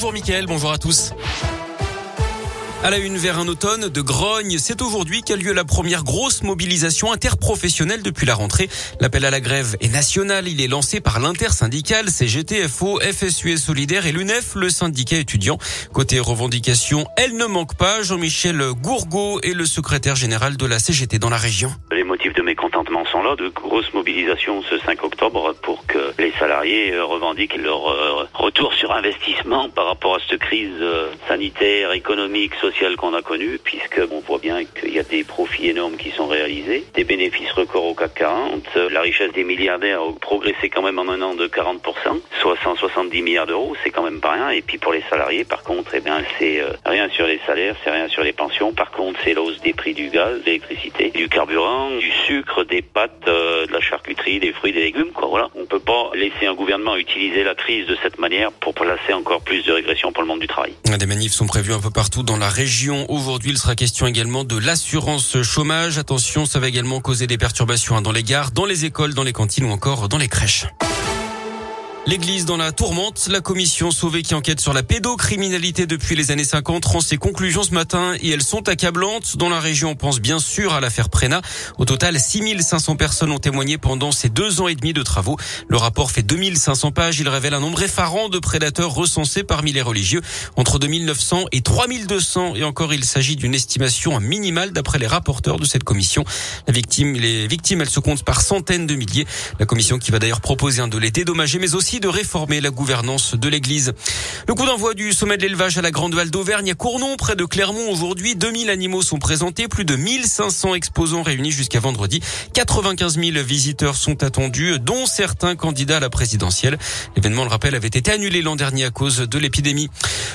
Bonjour Mickaël, bonjour à tous. À la une vers un automne de grogne, c'est aujourd'hui qu'a lieu la première grosse mobilisation interprofessionnelle depuis la rentrée. L'appel à la grève est national, il est lancé par l'intersyndical CGT, FO, FSUE Solidaire et l'UNEF, le syndicat étudiant. Côté revendication, elle ne manque pas. Jean-Michel Gourgaud est le secrétaire général de la CGT dans la région. Les motifs de mécontentement sont là, de grosses mobilisations ce 5 octobre pour que les salariés revendiquent leur euh, retour sur investissement par rapport à cette crise euh, sanitaire, économique, sociale qu'on a connue, puisque on voit bien qu'il y a des profits énormes qui sont réalisés, des bénéfices records au CAC 40, la richesse des milliardaires a progressé quand même en un an de 40%, soit 170 milliards d'euros, c'est quand même pas rien. Et puis pour les salariés, par contre, eh bien c'est rien sur les salaires, c'est rien sur les pensions. Par contre, c'est la hausse des prix du gaz, de l'électricité, du carburant, du sucre, des pâtes, de la charcuterie, des fruits, des légumes. Quoi. Voilà, on peut pas laisser un gouvernement utiliser la crise de cette manière pour placer encore plus de régression pour le monde du travail. Des manifs sont prévus un peu partout dans la région. Aujourd'hui, il sera question également de l'assurance chômage. Attention, ça va également causer des perturbations dans les gares, dans les écoles, dans les cantines ou encore dans les crèches. L'église dans la tourmente, la commission sauvée qui enquête sur la pédocriminalité depuis les années 50 rend ses conclusions ce matin et elles sont accablantes. Dans la région, on pense bien sûr à l'affaire Prena. Au total, 6500 personnes ont témoigné pendant ces deux ans et demi de travaux. Le rapport fait 2500 pages. Il révèle un nombre effarant de prédateurs recensés parmi les religieux entre 2900 et 3200. Et encore, il s'agit d'une estimation minimale d'après les rapporteurs de cette commission. La victime, les victimes, elles se comptent par centaines de milliers. La commission qui va d'ailleurs proposer un de les dédommager, mais aussi de réformer la gouvernance de l'Église. Le coup d'envoi du sommet de l'élevage à la Grande Val d'Auvergne à Cournon, près de Clermont aujourd'hui. 2000 animaux sont présentés, plus de 1500 exposants réunis jusqu'à vendredi. 95 000 visiteurs sont attendus, dont certains candidats à la présidentielle. L'événement, le rappel, avait été annulé l'an dernier à cause de l'épidémie.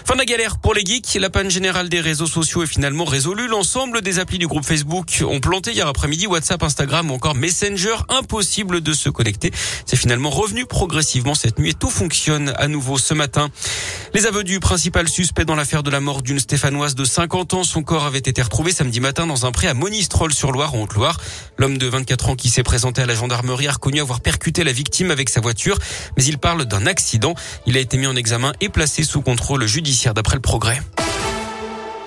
Fin de la galère pour les geeks. La panne générale des réseaux sociaux est finalement résolue. L'ensemble des applis du groupe Facebook ont planté hier après-midi WhatsApp, Instagram ou encore Messenger. Impossible de se connecter. C'est finalement revenu progressivement cette nuit et tout fonctionne à nouveau ce matin. Les aveux du principal suspect dans l'affaire de la mort d'une Stéphanoise de 50 ans, son corps avait été retrouvé samedi matin dans un pré à Monistrol-sur-Loire en Haute-Loire. L'homme de 24 ans qui s'est présenté à la gendarmerie a reconnu avoir percuté la victime avec sa voiture, mais il parle d'un accident. Il a été mis en examen et placé sous contrôle judiciaire d'après le progrès.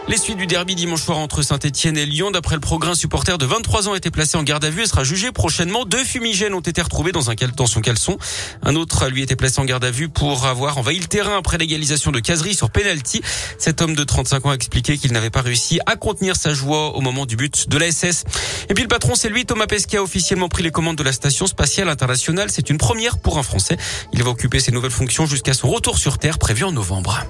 Les suites du derby dimanche soir entre Saint-Etienne et Lyon, d'après le programme, supporter de 23 ans a été placé en garde à vue et sera jugé prochainement. Deux fumigènes ont été retrouvés dans, un dans son caleçon. Un autre a lui été placé en garde à vue pour avoir envahi le terrain après l'égalisation de Casery sur penalty. Cet homme de 35 ans a expliqué qu'il n'avait pas réussi à contenir sa joie au moment du but de la SS. Et puis le patron, c'est lui, Thomas Pesquet, a officiellement pris les commandes de la station spatiale internationale. C'est une première pour un Français. Il va occuper ses nouvelles fonctions jusqu'à son retour sur Terre prévu en novembre.